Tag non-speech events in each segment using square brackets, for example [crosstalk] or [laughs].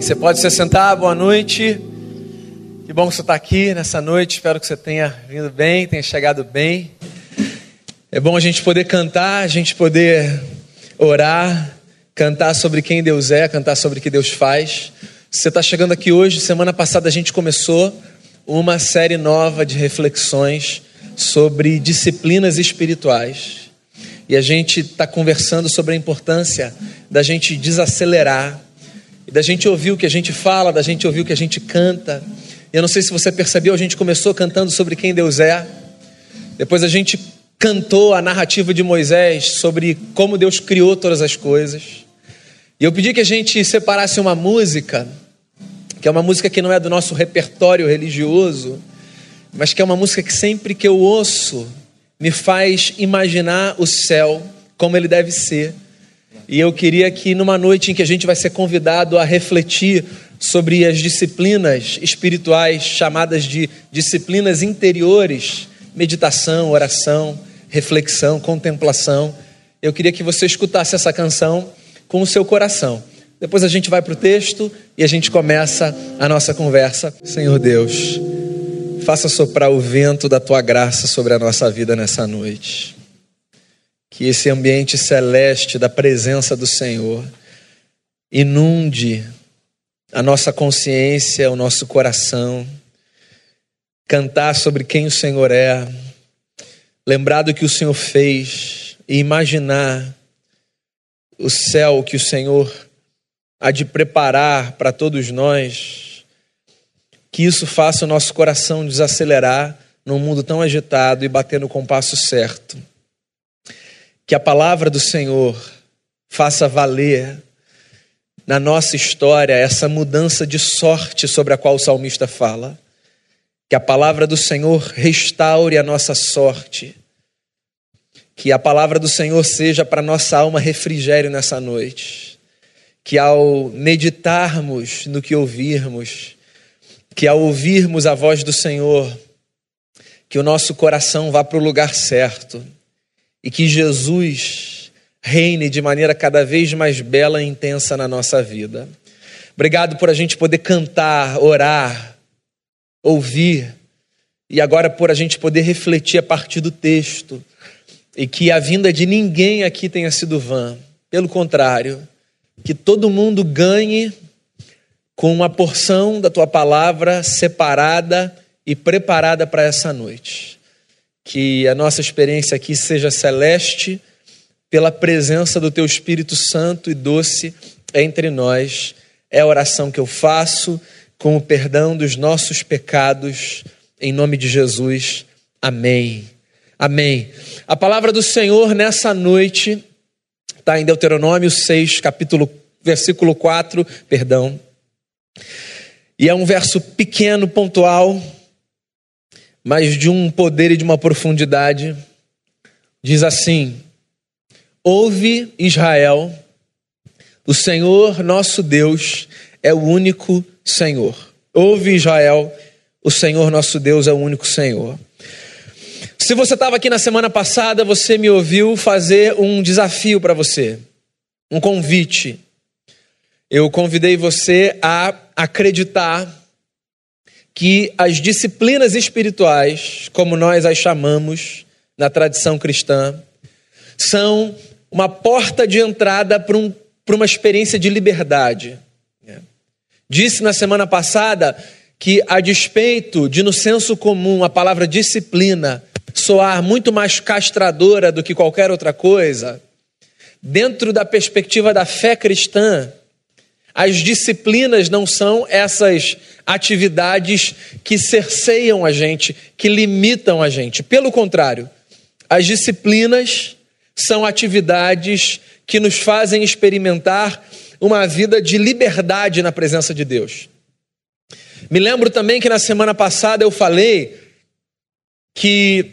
Você pode se sentar, boa noite. Que bom que você está aqui nessa noite. Espero que você tenha vindo bem, tenha chegado bem. É bom a gente poder cantar, a gente poder orar, cantar sobre quem Deus é, cantar sobre o que Deus faz. Você está chegando aqui hoje, semana passada a gente começou uma série nova de reflexões sobre disciplinas espirituais. E a gente está conversando sobre a importância da gente desacelerar da gente ouvir o que a gente fala, da gente ouvir o que a gente canta. E eu não sei se você percebeu, a gente começou cantando sobre quem Deus é. Depois a gente cantou a narrativa de Moisés sobre como Deus criou todas as coisas. E eu pedi que a gente separasse uma música, que é uma música que não é do nosso repertório religioso, mas que é uma música que sempre que eu ouço me faz imaginar o céu como ele deve ser e eu queria que numa noite em que a gente vai ser convidado a refletir sobre as disciplinas espirituais chamadas de disciplinas interiores, meditação, oração, reflexão, contemplação, eu queria que você escutasse essa canção com o seu coração. Depois a gente vai para o texto e a gente começa a nossa conversa. Senhor Deus, faça soprar o vento da tua graça sobre a nossa vida nessa noite que esse ambiente celeste da presença do Senhor inunde a nossa consciência, o nosso coração, cantar sobre quem o Senhor é, lembrar do que o Senhor fez e imaginar o céu que o Senhor há de preparar para todos nós, que isso faça o nosso coração desacelerar num mundo tão agitado e bater no compasso certo que a palavra do Senhor faça valer na nossa história essa mudança de sorte sobre a qual o salmista fala. Que a palavra do Senhor restaure a nossa sorte. Que a palavra do Senhor seja para nossa alma refrigério nessa noite. Que ao meditarmos no que ouvirmos, que ao ouvirmos a voz do Senhor, que o nosso coração vá para o lugar certo e que Jesus reine de maneira cada vez mais bela e intensa na nossa vida. Obrigado por a gente poder cantar, orar, ouvir e agora por a gente poder refletir a partir do texto e que a vinda de ninguém aqui tenha sido vã. Pelo contrário, que todo mundo ganhe com uma porção da tua palavra separada e preparada para essa noite que a nossa experiência aqui seja celeste pela presença do Teu Espírito Santo e doce entre nós. É a oração que eu faço com o perdão dos nossos pecados, em nome de Jesus. Amém. Amém. A palavra do Senhor nessa noite está em Deuteronômio 6, capítulo, versículo 4, perdão. E é um verso pequeno, pontual, mas de um poder e de uma profundidade. Diz assim: Ouve Israel, o Senhor nosso Deus é o único Senhor. Ouve Israel, o Senhor nosso Deus é o único Senhor. Se você estava aqui na semana passada, você me ouviu fazer um desafio para você, um convite. Eu convidei você a acreditar que as disciplinas espirituais, como nós as chamamos na tradição cristã, são uma porta de entrada para, um, uma experiência de liberdade. Disse na semana passada que, a despeito de, no senso comum, a palavra disciplina soar muito mais castradora do que qualquer outra coisa, dentro da perspectiva da fé cristã, as disciplinas não são essas atividades que cerceiam a gente, que limitam a gente. Pelo contrário, as disciplinas são atividades que nos fazem experimentar uma vida de liberdade na presença de Deus. Me lembro também que na semana passada eu falei que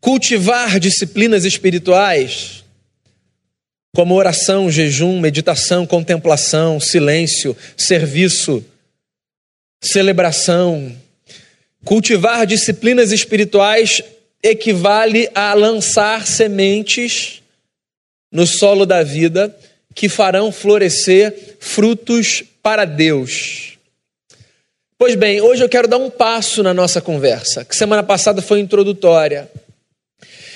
cultivar disciplinas espirituais como oração, jejum, meditação, contemplação, silêncio, serviço, celebração. Cultivar disciplinas espirituais equivale a lançar sementes no solo da vida que farão florescer frutos para Deus. Pois bem, hoje eu quero dar um passo na nossa conversa, que semana passada foi introdutória.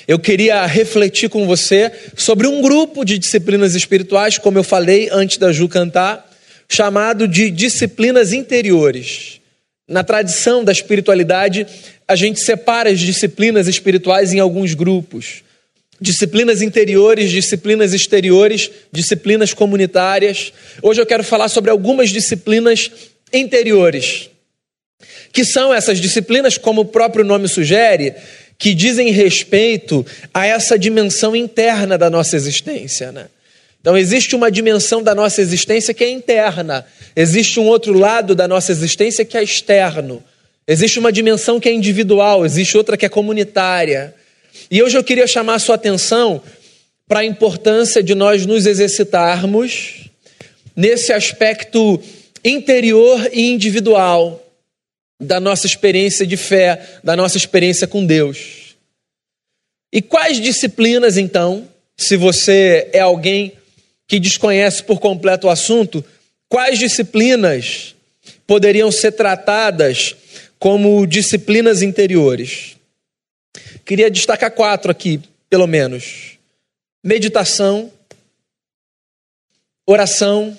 Eu queria refletir com você sobre um grupo de disciplinas espirituais, como eu falei antes da Ju cantar, chamado de disciplinas interiores. Na tradição da espiritualidade, a gente separa as disciplinas espirituais em alguns grupos. Disciplinas interiores, disciplinas exteriores, disciplinas comunitárias. Hoje eu quero falar sobre algumas disciplinas interiores. Que são essas disciplinas, como o próprio nome sugere, que dizem respeito a essa dimensão interna da nossa existência. Né? Então, existe uma dimensão da nossa existência que é interna, existe um outro lado da nossa existência que é externo. Existe uma dimensão que é individual, existe outra que é comunitária. E hoje eu queria chamar a sua atenção para a importância de nós nos exercitarmos nesse aspecto interior e individual da nossa experiência de fé, da nossa experiência com Deus. E quais disciplinas, então, se você é alguém que desconhece por completo o assunto, quais disciplinas poderiam ser tratadas como disciplinas interiores? Queria destacar quatro aqui, pelo menos: meditação, oração,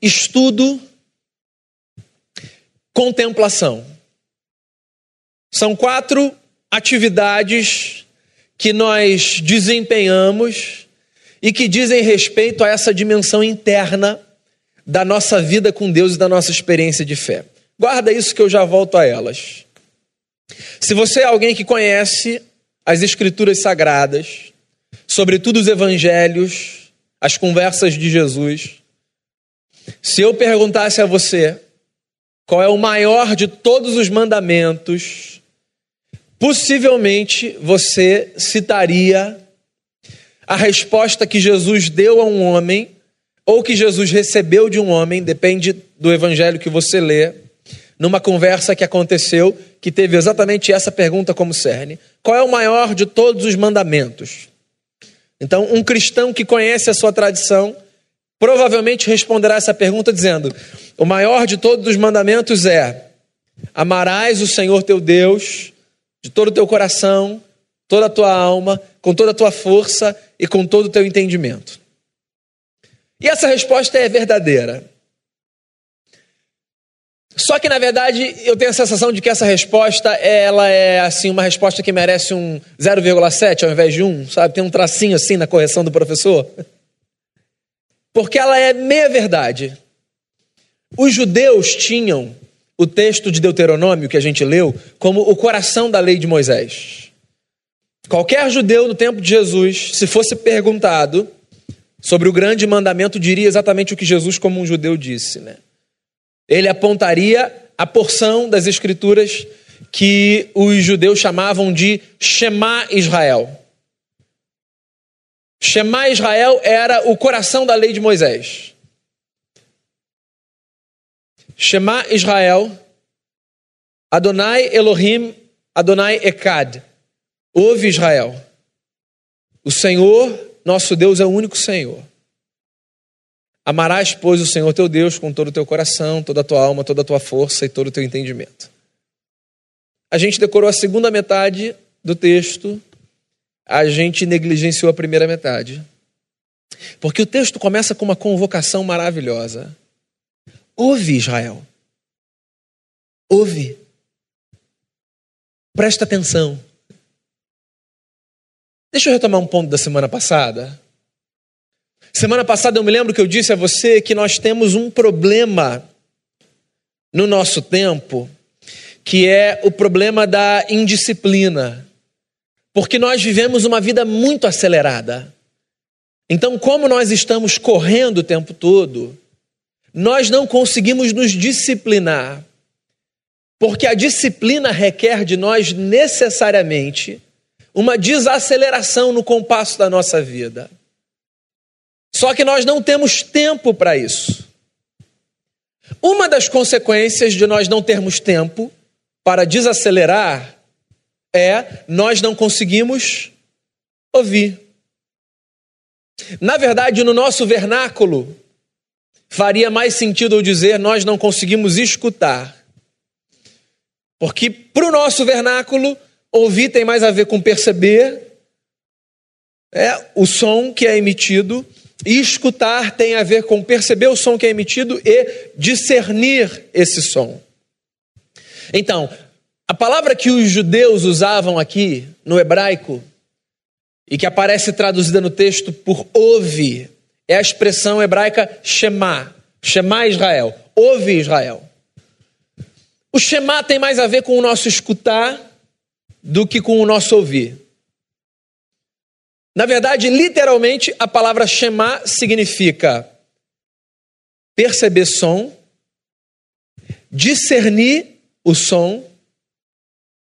estudo contemplação. São quatro atividades que nós desempenhamos e que dizem respeito a essa dimensão interna da nossa vida com Deus e da nossa experiência de fé. Guarda isso que eu já volto a elas. Se você é alguém que conhece as Escrituras Sagradas, sobretudo os Evangelhos, as conversas de Jesus, se eu perguntasse a você qual é o maior de todos os mandamentos, possivelmente você citaria a resposta que Jesus deu a um homem, ou que Jesus recebeu de um homem, depende do evangelho que você lê, numa conversa que aconteceu, que teve exatamente essa pergunta como cerne: qual é o maior de todos os mandamentos? Então, um cristão que conhece a sua tradição provavelmente responderá essa pergunta dizendo: o maior de todos os mandamentos é: amarás o Senhor teu Deus de todo o teu coração, toda a tua alma, com toda a tua força e com todo o teu entendimento. E essa resposta é verdadeira. Só que na verdade eu tenho a sensação de que essa resposta ela é assim uma resposta que merece um 0,7 ao invés de 1, sabe? Tem um tracinho assim na correção do professor. Porque ela é meia verdade. Os judeus tinham o texto de Deuteronômio que a gente leu como o coração da lei de Moisés. Qualquer judeu no tempo de Jesus, se fosse perguntado sobre o grande mandamento, diria exatamente o que Jesus, como um judeu, disse. Né? Ele apontaria a porção das Escrituras que os judeus chamavam de Shema Israel. Shema Israel era o coração da lei de Moisés. Shema Israel, Adonai Elohim, Adonai Ekad. Ouve Israel. O Senhor, nosso Deus, é o único Senhor. Amarás, pois, o Senhor teu Deus com todo o teu coração, toda a tua alma, toda a tua força e todo o teu entendimento. A gente decorou a segunda metade do texto, a gente negligenciou a primeira metade. Porque o texto começa com uma convocação maravilhosa. Ouve, Israel. Ouve. Presta atenção. Deixa eu retomar um ponto da semana passada. Semana passada eu me lembro que eu disse a você que nós temos um problema no nosso tempo, que é o problema da indisciplina. Porque nós vivemos uma vida muito acelerada. Então, como nós estamos correndo o tempo todo, nós não conseguimos nos disciplinar, porque a disciplina requer de nós necessariamente uma desaceleração no compasso da nossa vida. Só que nós não temos tempo para isso. Uma das consequências de nós não termos tempo para desacelerar é nós não conseguimos ouvir. Na verdade, no nosso vernáculo, faria mais sentido eu dizer nós não conseguimos escutar. Porque para o nosso vernáculo, ouvir tem mais a ver com perceber é o som que é emitido, e escutar tem a ver com perceber o som que é emitido e discernir esse som. Então, a palavra que os judeus usavam aqui no hebraico e que aparece traduzida no texto por ouve é a expressão hebraica Shema, Shema Israel, ouve Israel. O Shema tem mais a ver com o nosso escutar do que com o nosso ouvir. Na verdade, literalmente, a palavra Shema significa perceber som, discernir o som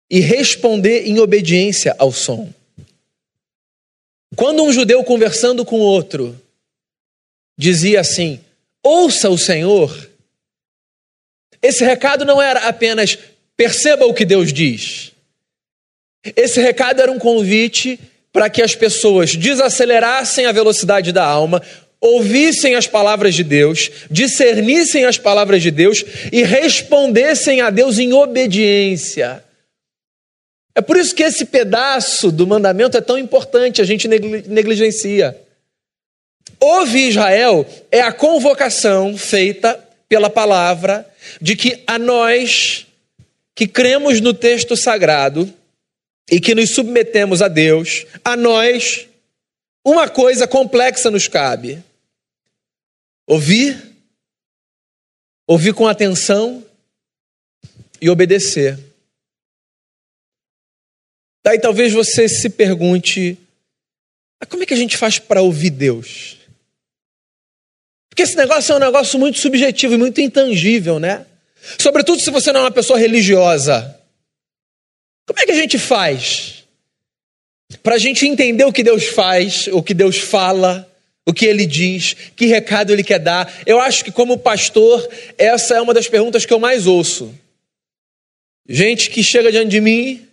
e responder em obediência ao som. Quando um judeu conversando com outro dizia assim: Ouça o Senhor, esse recado não era apenas perceba o que Deus diz. Esse recado era um convite para que as pessoas desacelerassem a velocidade da alma, ouvissem as palavras de Deus, discernissem as palavras de Deus e respondessem a Deus em obediência. É por isso que esse pedaço do mandamento é tão importante, a gente negligencia. Ouve Israel é a convocação feita pela palavra de que a nós que cremos no texto sagrado e que nos submetemos a Deus, a nós, uma coisa complexa nos cabe: ouvir, ouvir com atenção e obedecer. Daí talvez você se pergunte: como é que a gente faz para ouvir Deus? Porque esse negócio é um negócio muito subjetivo e muito intangível, né? Sobretudo se você não é uma pessoa religiosa. Como é que a gente faz para a gente entender o que Deus faz, o que Deus fala, o que Ele diz, que recado Ele quer dar? Eu acho que, como pastor, essa é uma das perguntas que eu mais ouço. Gente que chega diante de mim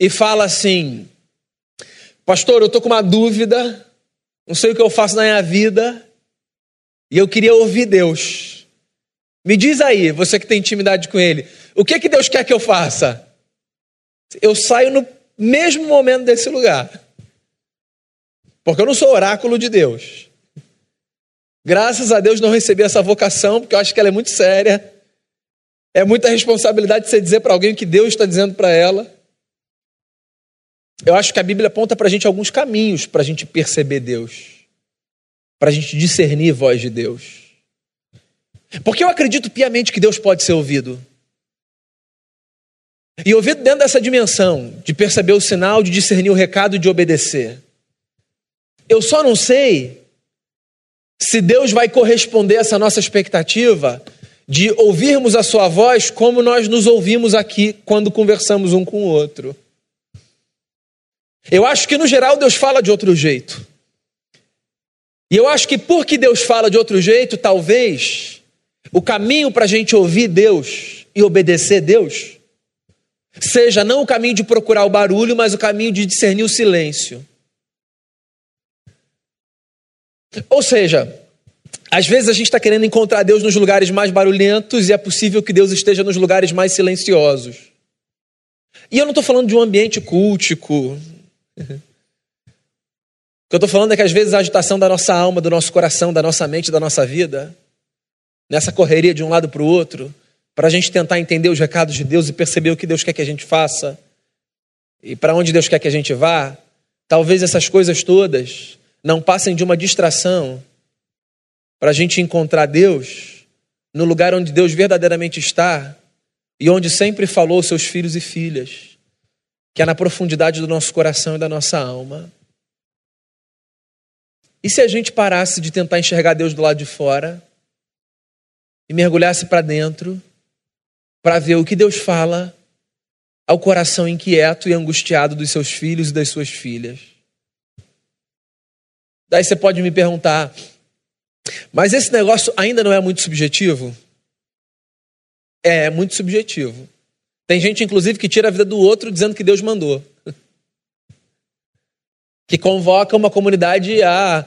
e fala assim: Pastor, eu estou com uma dúvida, não sei o que eu faço na minha vida, e eu queria ouvir Deus. Me diz aí, você que tem intimidade com Ele, o que, que Deus quer que eu faça? eu saio no mesmo momento desse lugar. Porque eu não sou oráculo de Deus. Graças a Deus não recebi essa vocação, porque eu acho que ela é muito séria. É muita responsabilidade você dizer para alguém o que Deus está dizendo para ela. Eu acho que a Bíblia aponta para a gente alguns caminhos para a gente perceber Deus, para a gente discernir a voz de Deus. Porque eu acredito piamente que Deus pode ser ouvido. E ouvido dentro dessa dimensão, de perceber o sinal, de discernir o recado e de obedecer. Eu só não sei se Deus vai corresponder a essa nossa expectativa de ouvirmos a sua voz como nós nos ouvimos aqui quando conversamos um com o outro. Eu acho que no geral Deus fala de outro jeito. E eu acho que porque Deus fala de outro jeito, talvez o caminho para a gente ouvir Deus e obedecer Deus seja não o caminho de procurar o barulho, mas o caminho de discernir o silêncio. Ou seja, às vezes a gente está querendo encontrar Deus nos lugares mais barulhentos e é possível que Deus esteja nos lugares mais silenciosos. E eu não estou falando de um ambiente cultico. [laughs] O que eu estou falando é que às vezes a agitação da nossa alma, do nosso coração, da nossa mente, da nossa vida, nessa correria de um lado para o outro, para a gente tentar entender os recados de Deus e perceber o que Deus quer que a gente faça e para onde Deus quer que a gente vá, talvez essas coisas todas não passem de uma distração para a gente encontrar Deus no lugar onde Deus verdadeiramente está e onde sempre falou aos seus filhos e filhas, que é na profundidade do nosso coração e da nossa alma. E se a gente parasse de tentar enxergar Deus do lado de fora e mergulhasse para dentro para ver o que Deus fala ao coração inquieto e angustiado dos seus filhos e das suas filhas. Daí você pode me perguntar, mas esse negócio ainda não é muito subjetivo? É, é muito subjetivo. Tem gente, inclusive, que tira a vida do outro dizendo que Deus mandou. [laughs] que convoca uma comunidade a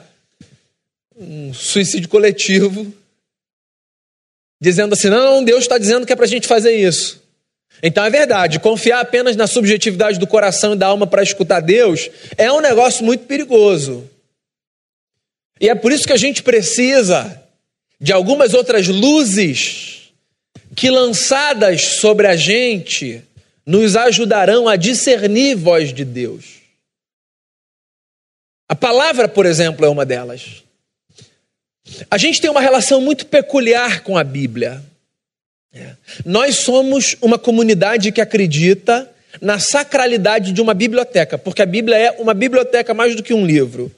um suicídio coletivo, dizendo assim: não, Deus está dizendo que é para a gente fazer isso. Então é verdade, confiar apenas na subjetividade do coração e da alma para escutar Deus é um negócio muito perigoso. E é por isso que a gente precisa de algumas outras luzes que, lançadas sobre a gente, nos ajudarão a discernir voz de Deus. A palavra, por exemplo, é uma delas. A gente tem uma relação muito peculiar com a Bíblia. É. Nós somos uma comunidade que acredita na sacralidade de uma biblioteca, porque a Bíblia é uma biblioteca mais do que um livro.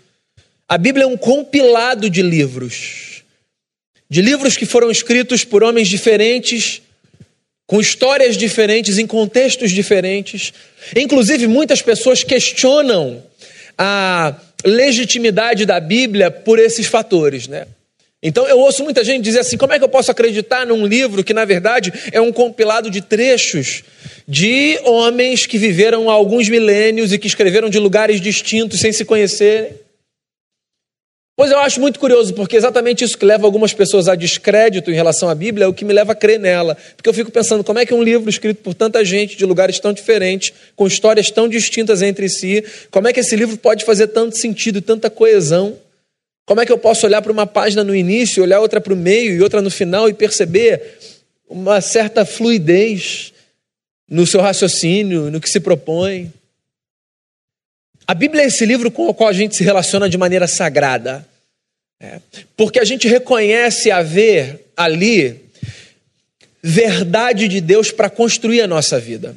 A Bíblia é um compilado de livros, de livros que foram escritos por homens diferentes, com histórias diferentes, em contextos diferentes. Inclusive, muitas pessoas questionam a legitimidade da Bíblia por esses fatores, né? Então eu ouço muita gente dizer assim: como é que eu posso acreditar num livro que, na verdade, é um compilado de trechos de homens que viveram há alguns milênios e que escreveram de lugares distintos sem se conhecerem? Pois eu acho muito curioso, porque exatamente isso que leva algumas pessoas a descrédito em relação à Bíblia é o que me leva a crer nela. Porque eu fico pensando como é que um livro escrito por tanta gente, de lugares tão diferentes, com histórias tão distintas entre si, como é que esse livro pode fazer tanto sentido e tanta coesão? Como é que eu posso olhar para uma página no início, olhar outra para o meio e outra no final e perceber uma certa fluidez no seu raciocínio, no que se propõe? A Bíblia é esse livro com o qual a gente se relaciona de maneira sagrada, é, porque a gente reconhece haver ali verdade de Deus para construir a nossa vida.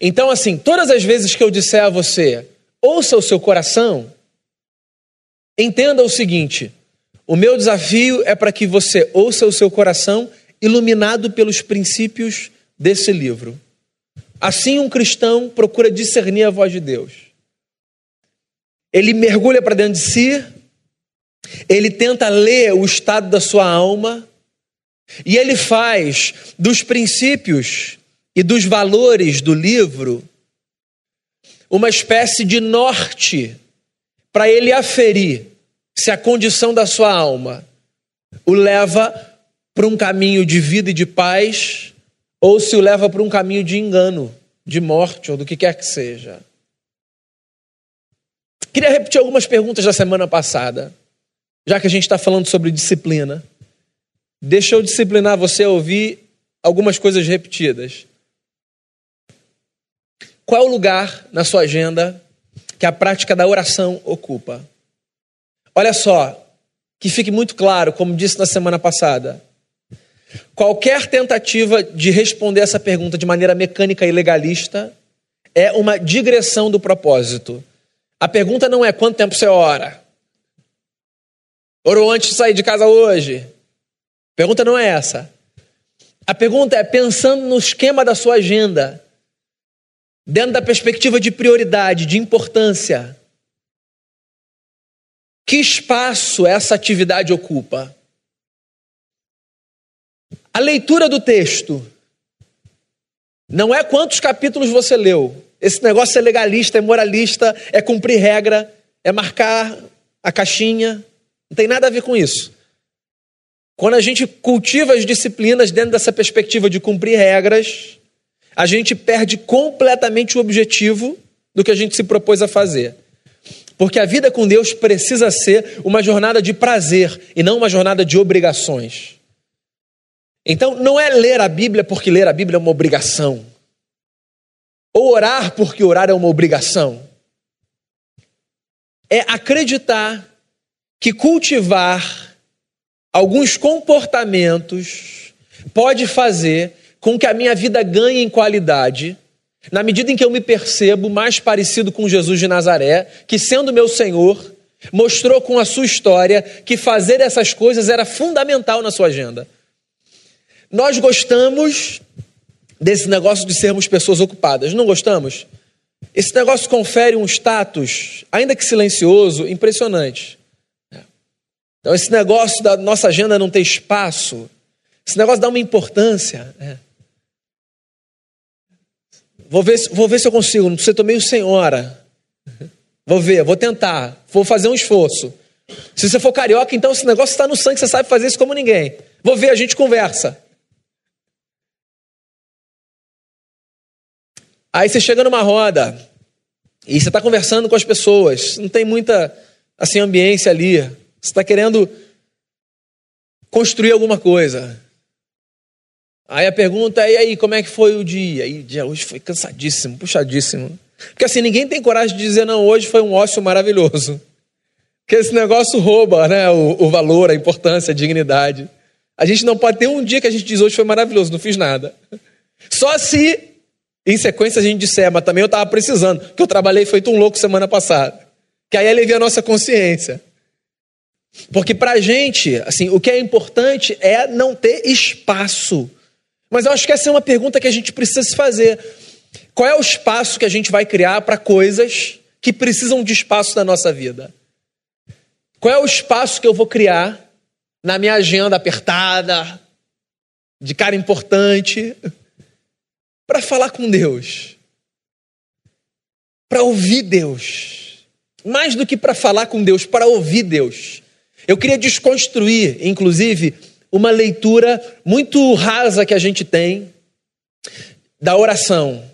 Então, assim, todas as vezes que eu disser a você, ouça o seu coração, Entenda o seguinte: o meu desafio é para que você ouça o seu coração iluminado pelos princípios desse livro. Assim, um cristão procura discernir a voz de Deus. Ele mergulha para dentro de si, ele tenta ler o estado da sua alma, e ele faz dos princípios e dos valores do livro uma espécie de norte para ele aferir se a condição da sua alma o leva para um caminho de vida e de paz ou se o leva para um caminho de engano, de morte ou do que quer que seja. Queria repetir algumas perguntas da semana passada, já que a gente está falando sobre disciplina. Deixa eu disciplinar você a ouvir algumas coisas repetidas. Qual é o lugar na sua agenda que a prática da oração ocupa. Olha só, que fique muito claro, como disse na semana passada. Qualquer tentativa de responder essa pergunta de maneira mecânica e legalista é uma digressão do propósito. A pergunta não é quanto tempo você ora. Orou antes de sair de casa hoje. A pergunta não é essa. A pergunta é pensando no esquema da sua agenda dentro da perspectiva de prioridade, de importância. Que espaço essa atividade ocupa? A leitura do texto não é quantos capítulos você leu. Esse negócio é legalista, é moralista, é cumprir regra, é marcar a caixinha. Não tem nada a ver com isso. Quando a gente cultiva as disciplinas dentro dessa perspectiva de cumprir regras, a gente perde completamente o objetivo do que a gente se propôs a fazer. Porque a vida com Deus precisa ser uma jornada de prazer e não uma jornada de obrigações. Então, não é ler a Bíblia porque ler a Bíblia é uma obrigação. Ou orar porque orar é uma obrigação. É acreditar que cultivar alguns comportamentos pode fazer com que a minha vida ganhe em qualidade, na medida em que eu me percebo mais parecido com Jesus de Nazaré, que sendo meu Senhor, mostrou com a sua história que fazer essas coisas era fundamental na sua agenda. Nós gostamos desse negócio de sermos pessoas ocupadas, não gostamos? Esse negócio confere um status, ainda que silencioso, impressionante. Então, esse negócio da nossa agenda não ter espaço, esse negócio dá uma importância. Né? Vou ver, vou ver se eu consigo. Não precisa meio sem hora. Vou ver, vou tentar, vou fazer um esforço. Se você for carioca, então esse negócio está no sangue, você sabe fazer isso como ninguém. Vou ver, a gente conversa. Aí você chega numa roda e você está conversando com as pessoas, não tem muita assim ambiência ali. Você está querendo construir alguma coisa. Aí a pergunta é: e aí, como é que foi o dia? E dia hoje foi cansadíssimo, puxadíssimo. Porque assim, ninguém tem coragem de dizer, não, hoje foi um ócio maravilhoso. Porque esse negócio rouba né, o, o valor, a importância, a dignidade. A gente não pode ter um dia que a gente diz, hoje foi maravilhoso, não fiz nada. Só se, em sequência, a gente disser, mas também eu estava precisando, que eu trabalhei feito um louco semana passada. Que aí alivia a nossa consciência. Porque para a gente, assim, o que é importante é não ter espaço. Mas eu acho que essa é uma pergunta que a gente precisa se fazer. Qual é o espaço que a gente vai criar para coisas que precisam de espaço na nossa vida? Qual é o espaço que eu vou criar na minha agenda apertada, de cara importante, para falar com Deus? Para ouvir Deus. Mais do que para falar com Deus, para ouvir Deus. Eu queria desconstruir, inclusive, uma leitura muito rasa que a gente tem da oração.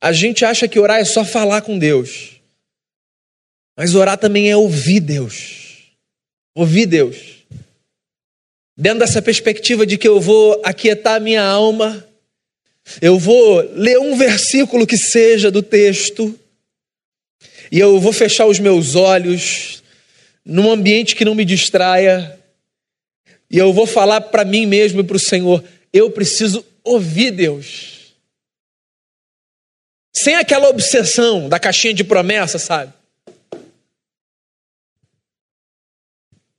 A gente acha que orar é só falar com Deus. Mas orar também é ouvir Deus. Ouvir Deus. Dentro dessa perspectiva de que eu vou aquietar minha alma, eu vou ler um versículo que seja do texto, e eu vou fechar os meus olhos num ambiente que não me distraia, e eu vou falar para mim mesmo e para o Senhor: eu preciso ouvir Deus. Sem aquela obsessão da caixinha de promessa, sabe?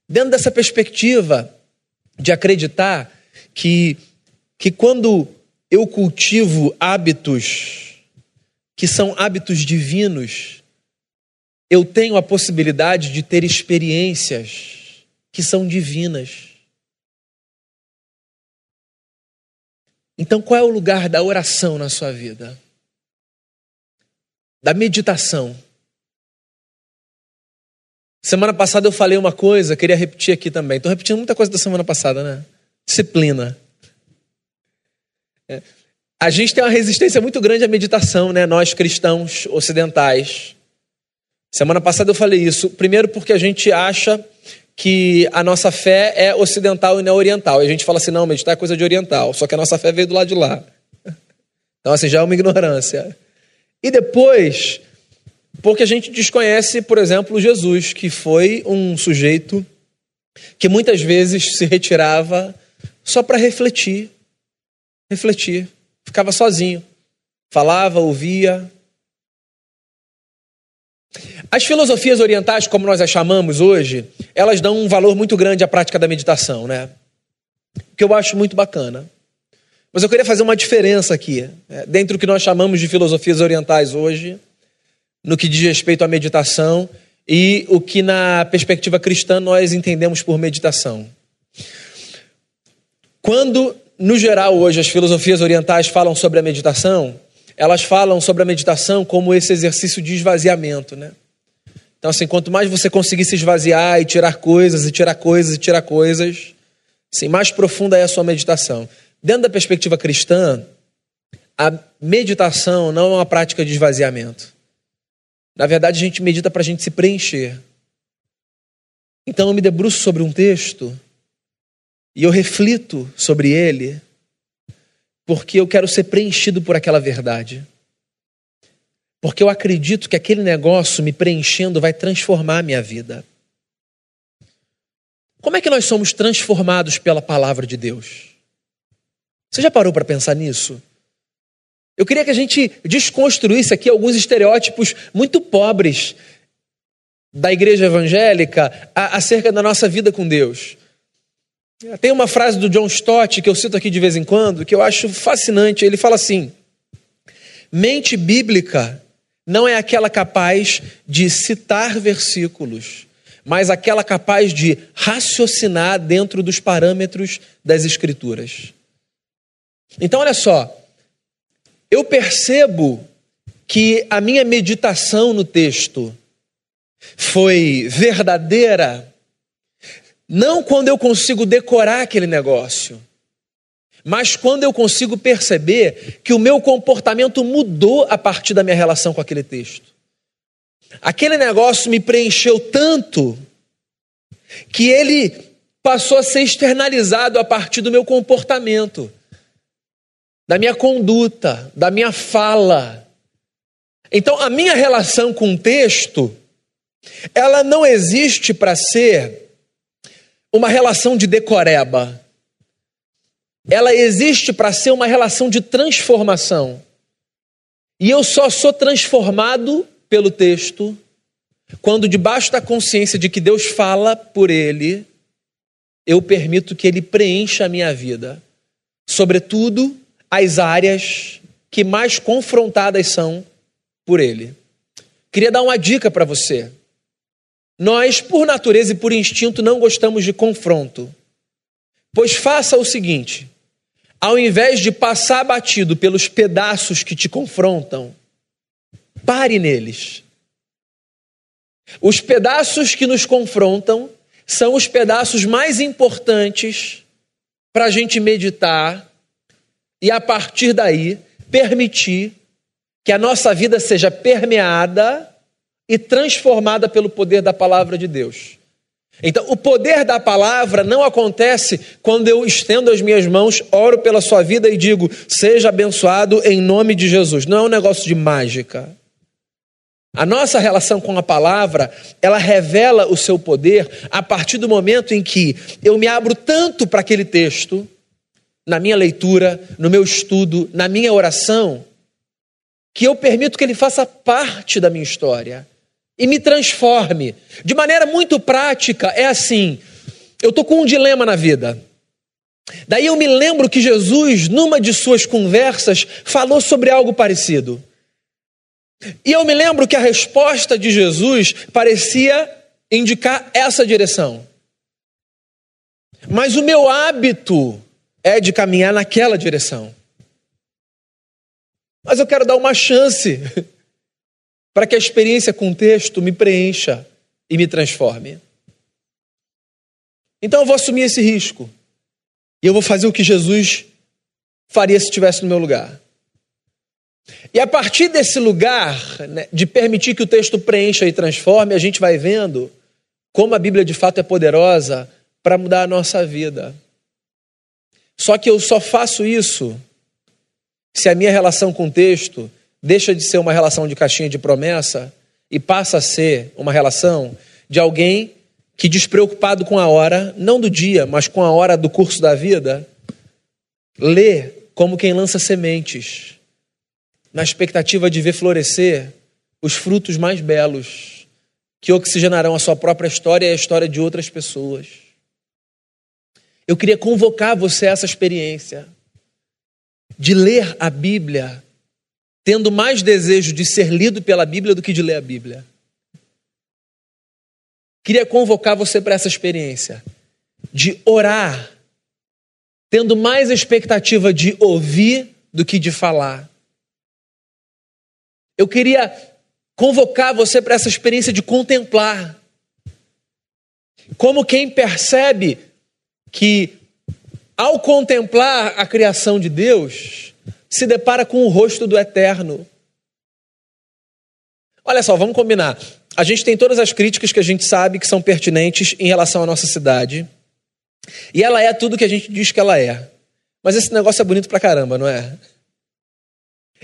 Dentro dessa perspectiva de acreditar que, que quando eu cultivo hábitos que são hábitos divinos, eu tenho a possibilidade de ter experiências que são divinas. Então, qual é o lugar da oração na sua vida? da meditação. Semana passada eu falei uma coisa, queria repetir aqui também. Estou repetindo muita coisa da semana passada, né? Disciplina. É. A gente tem uma resistência muito grande à meditação, né? Nós cristãos ocidentais. Semana passada eu falei isso. Primeiro, porque a gente acha que a nossa fé é ocidental e não oriental. E a gente fala assim: não, meditar é coisa de oriental. Só que a nossa fé veio do lado de lá. [laughs] Então, assim, já é uma ignorância. E depois, porque a gente desconhece, por exemplo, Jesus, que foi um sujeito que muitas vezes se retirava só para refletir. Refletir. Ficava sozinho. Falava, ouvia. As filosofias orientais, como nós as chamamos hoje, elas dão um valor muito grande à prática da meditação, né? Que eu acho muito bacana. Mas eu queria fazer uma diferença aqui, é, dentro do que nós chamamos de filosofias orientais hoje, no que diz respeito à meditação e o que na perspectiva cristã nós entendemos por meditação. Quando, no geral, hoje as filosofias orientais falam sobre a meditação, elas falam sobre a meditação como esse exercício de esvaziamento, né? Então, assim, quanto mais você conseguir se esvaziar e tirar coisas, e tirar coisas, e tirar coisas, assim, mais profunda é a sua meditação. Dentro da perspectiva cristã, a meditação não é uma prática de esvaziamento. Na verdade, a gente medita para a gente se preencher. Então eu me debruço sobre um texto e eu reflito sobre ele, porque eu quero ser preenchido por aquela verdade. Porque eu acredito que aquele negócio me preenchendo vai transformar a minha vida. Como é que nós somos transformados pela palavra de Deus? Você já parou para pensar nisso? Eu queria que a gente desconstruísse aqui alguns estereótipos muito pobres da igreja evangélica acerca da nossa vida com Deus. Tem uma frase do John Stott que eu cito aqui de vez em quando que eu acho fascinante. Ele fala assim: mente bíblica não é aquela capaz de citar versículos, mas aquela capaz de raciocinar dentro dos parâmetros das Escrituras. Então, olha só, eu percebo que a minha meditação no texto foi verdadeira, não quando eu consigo decorar aquele negócio, mas quando eu consigo perceber que o meu comportamento mudou a partir da minha relação com aquele texto. Aquele negócio me preencheu tanto que ele passou a ser externalizado a partir do meu comportamento, da minha conduta, da minha fala. Então, a minha relação com o texto, ela não existe para ser uma relação de decoreba. Ela existe para ser uma relação de transformação. E eu só sou transformado pelo texto quando, debaixo da consciência de que Deus fala por ele, eu permito que ele preencha a minha vida, sobretudo as áreas que mais confrontadas são por ele. Queria dar uma dica para você. Nós, por natureza e por instinto, não gostamos de confronto. Pois faça o seguinte: ao invés de passar batido pelos pedaços que te confrontam, pare neles. Os pedaços que nos confrontam são os pedaços mais importantes para a gente meditar e, a partir daí, permitir que a nossa vida seja permeada e transformada pelo poder da palavra de Deus. Então, o poder da palavra não acontece quando eu estendo as minhas mãos, oro pela sua vida e digo: seja abençoado em nome de Jesus. Não é um negócio de mágica. A nossa relação com a palavra, ela revela o seu poder a partir do momento em que eu me abro tanto para aquele texto, na minha leitura, no meu estudo, na minha oração, que eu permito que ele faça parte da minha história e me transforme. De maneira muito prática, é assim: eu estou com um dilema na vida. Daí eu me lembro que Jesus, numa de suas conversas, falou sobre algo parecido. E eu me lembro que a resposta de Jesus parecia indicar essa direção. Mas o meu hábito é de caminhar naquela direção. Mas eu quero dar uma chance [laughs] para que a experiência com o texto me preencha e me transforme. Então eu vou assumir esse risco. E eu vou fazer o que Jesus faria se estivesse no meu lugar. E a partir desse lugar, né, de permitir que o texto preencha e transforme, a gente vai vendo como a Bíblia de fato é poderosa para mudar a nossa vida. Só que eu só faço isso se a minha relação com o texto deixa de ser uma relação de caixinha de promessa e passa a ser uma relação de alguém que, despreocupado com a hora, não do dia, mas com a hora do curso da vida, lê como quem lança sementes na expectativa de ver florescer os frutos mais belos que oxigenarão a sua própria história e a história de outras pessoas. Eu queria convocar você a essa experiência de ler a Bíblia, tendo mais desejo de ser lido pela Bíblia do que de ler a Bíblia. Queria convocar você para essa experiência de orar, tendo mais expectativa de ouvir do que de falar. Eu queria convocar você para essa experiência de contemplar. Como quem percebe que, ao contemplar a criação de Deus, se depara com o rosto do Eterno. Olha só, vamos combinar. A gente tem todas as críticas que a gente sabe que são pertinentes em relação à nossa cidade. E ela é tudo que a gente diz que ela é. Mas esse negócio é bonito pra caramba, não é?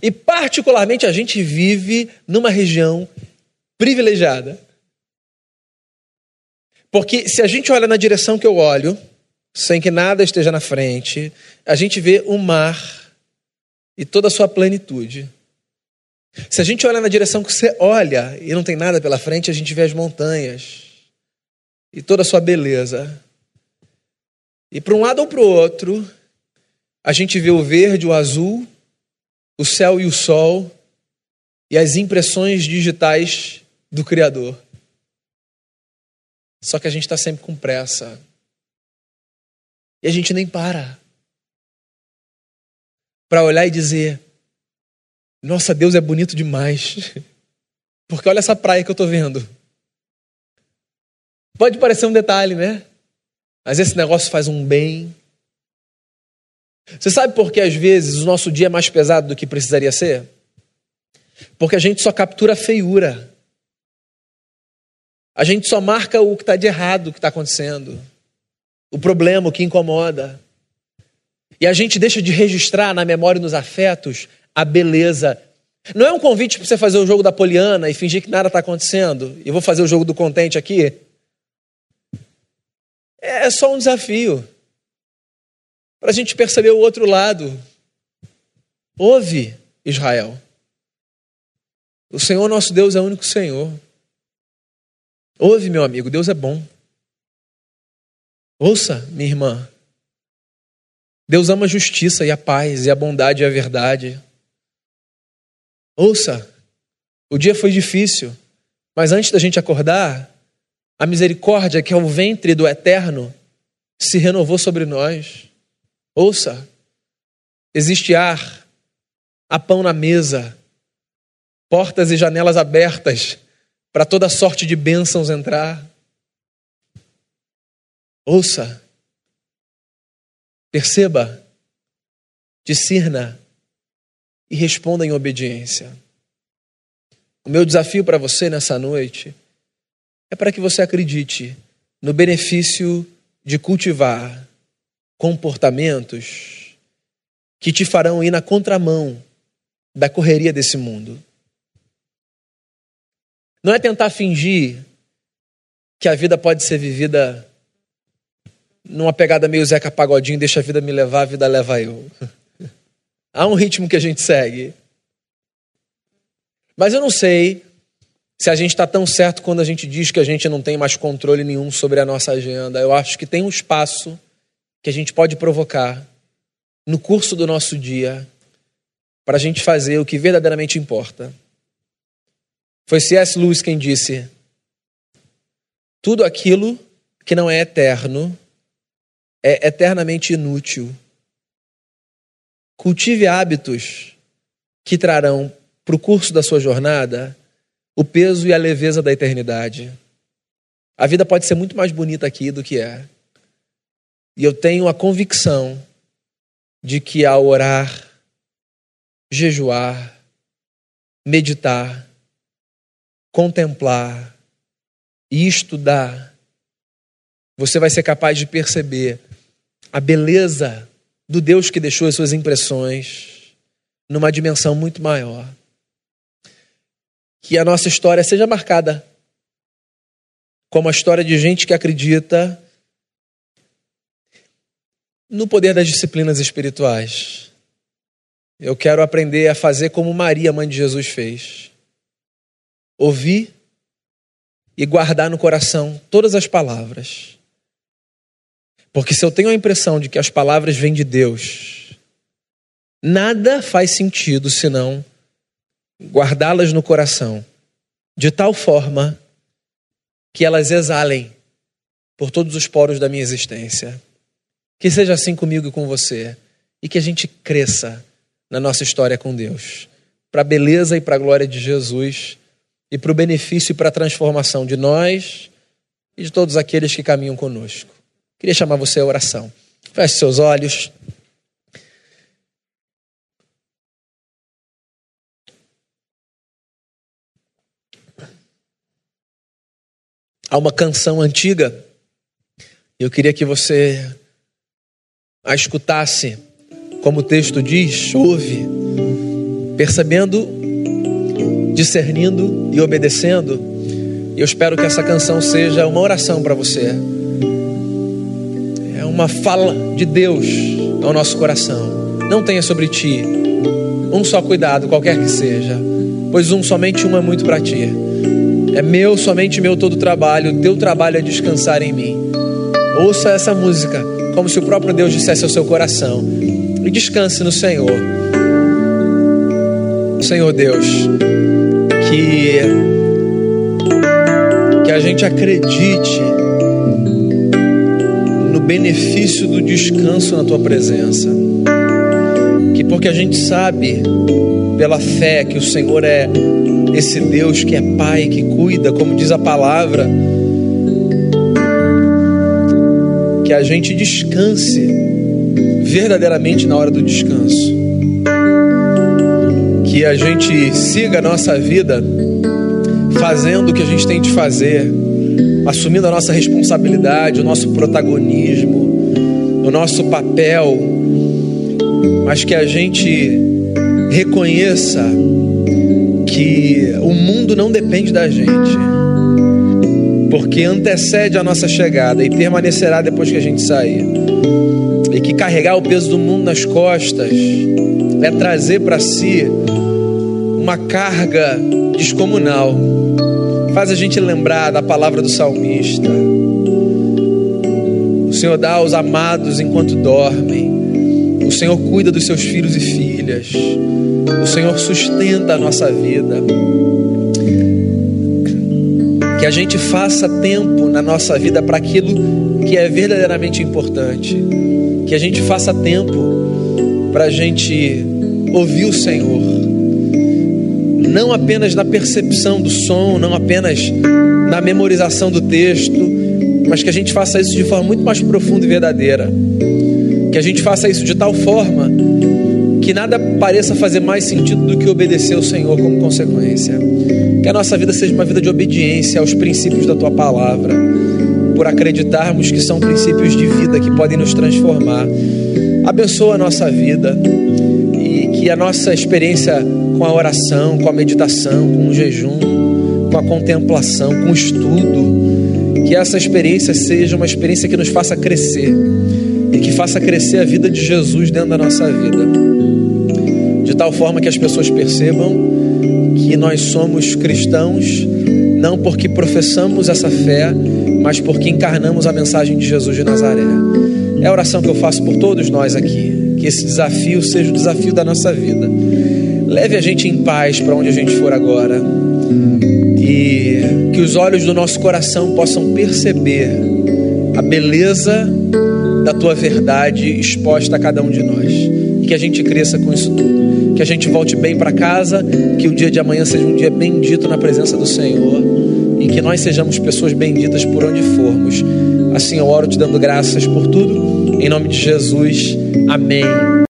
E, particularmente, a gente vive numa região privilegiada. Porque se a gente olha na direção que eu olho, sem que nada esteja na frente, a gente vê o mar e toda a sua plenitude. Se a gente olha na direção que você olha e não tem nada pela frente, a gente vê as montanhas e toda a sua beleza. E para um lado ou para o outro, a gente vê o verde, o azul o céu e o sol e as impressões digitais do Criador. Só que a gente está sempre com pressa. E a gente nem para para olhar e dizer: Nossa, Deus é bonito demais. [laughs] Porque olha essa praia que eu estou vendo. Pode parecer um detalhe, né? Mas esse negócio faz um bem. Você sabe por que às vezes o nosso dia é mais pesado do que precisaria ser? Porque a gente só captura a feiura. A gente só marca o que está de errado, o que está acontecendo, o problema, o que incomoda. E a gente deixa de registrar na memória e nos afetos a beleza. Não é um convite para você fazer o jogo da Poliana e fingir que nada está acontecendo. E vou fazer o jogo do contente aqui. É só um desafio para a gente perceber o outro lado. Ouve, Israel. O Senhor nosso Deus é o único Senhor. Ouve, meu amigo, Deus é bom. Ouça, minha irmã. Deus ama a justiça e a paz e a bondade e a verdade. Ouça, o dia foi difícil, mas antes da gente acordar, a misericórdia que é o ventre do eterno se renovou sobre nós. Ouça, existe ar, há pão na mesa, portas e janelas abertas para toda sorte de bênçãos entrar. Ouça, perceba, discirna e responda em obediência. O meu desafio para você nessa noite é para que você acredite no benefício de cultivar comportamentos que te farão ir na contramão da correria desse mundo. Não é tentar fingir que a vida pode ser vivida numa pegada meio Zeca Pagodinho, deixa a vida me levar, a vida leva eu. [laughs] Há um ritmo que a gente segue. Mas eu não sei se a gente está tão certo quando a gente diz que a gente não tem mais controle nenhum sobre a nossa agenda. Eu acho que tem um espaço que a gente pode provocar no curso do nosso dia para a gente fazer o que verdadeiramente importa. Foi C.S. Lewis quem disse: tudo aquilo que não é eterno é eternamente inútil. Cultive hábitos que trarão para o curso da sua jornada o peso e a leveza da eternidade. A vida pode ser muito mais bonita aqui do que é. E eu tenho a convicção de que ao orar, jejuar, meditar, contemplar e estudar, você vai ser capaz de perceber a beleza do Deus que deixou as suas impressões numa dimensão muito maior. Que a nossa história seja marcada como a história de gente que acredita no poder das disciplinas espirituais. Eu quero aprender a fazer como Maria, mãe de Jesus, fez: ouvir e guardar no coração todas as palavras porque se eu tenho a impressão de que as palavras vêm de Deus, nada faz sentido senão guardá-las no coração, de tal forma que elas exalem por todos os poros da minha existência. Que seja assim comigo e com você, e que a gente cresça na nossa história com Deus, para a beleza e para a glória de Jesus, e para o benefício e para a transformação de nós e de todos aqueles que caminham conosco. Queria chamar você à oração. Feche seus olhos. Há uma canção antiga, eu queria que você a escutasse, como o texto diz, ouve, percebendo, discernindo e obedecendo. E eu espero que essa canção seja uma oração para você uma fala de Deus ao nosso coração. Não tenha sobre ti um só cuidado, qualquer que seja, pois um somente um é muito para ti. É meu, somente meu todo o trabalho, teu trabalho é descansar em mim. Ouça essa música como se o próprio Deus dissesse ao seu coração e descanse no Senhor. Senhor Deus, que que a gente acredite benefício do descanso na tua presença. Que porque a gente sabe pela fé que o Senhor é esse Deus que é Pai, que cuida, como diz a palavra, que a gente descanse verdadeiramente na hora do descanso, que a gente siga a nossa vida fazendo o que a gente tem de fazer, assumindo a nossa responsabilidade, o nosso protagonismo, o nosso papel, mas que a gente reconheça que o mundo não depende da gente, porque antecede a nossa chegada e permanecerá depois que a gente sair. E que carregar o peso do mundo nas costas é trazer para si uma carga descomunal. Faz a gente lembrar da palavra do salmista. O Senhor dá aos amados enquanto dormem. O Senhor cuida dos seus filhos e filhas. O Senhor sustenta a nossa vida. Que a gente faça tempo na nossa vida para aquilo que é verdadeiramente importante. Que a gente faça tempo para a gente ouvir o Senhor. Não apenas na percepção do som, não apenas na memorização do texto, mas que a gente faça isso de forma muito mais profunda e verdadeira. Que a gente faça isso de tal forma que nada pareça fazer mais sentido do que obedecer ao Senhor como consequência. Que a nossa vida seja uma vida de obediência aos princípios da tua palavra, por acreditarmos que são princípios de vida que podem nos transformar. Abençoa a nossa vida e que a nossa experiência com a oração, com a meditação, com o jejum, com a contemplação, com o estudo, que essa experiência seja uma experiência que nos faça crescer e que faça crescer a vida de Jesus dentro da nossa vida. De tal forma que as pessoas percebam que nós somos cristãos não porque professamos essa fé, mas porque encarnamos a mensagem de Jesus de Nazaré. É a oração que eu faço por todos nós aqui. Que esse desafio seja o desafio da nossa vida. Leve a gente em paz para onde a gente for agora. E que os olhos do nosso coração possam perceber a beleza da tua verdade exposta a cada um de nós. E que a gente cresça com isso tudo. Que a gente volte bem para casa, que o dia de amanhã seja um dia bendito na presença do Senhor e que nós sejamos pessoas benditas por onde formos. Assim eu oro te dando graças por tudo. Em nome de Jesus. Amém.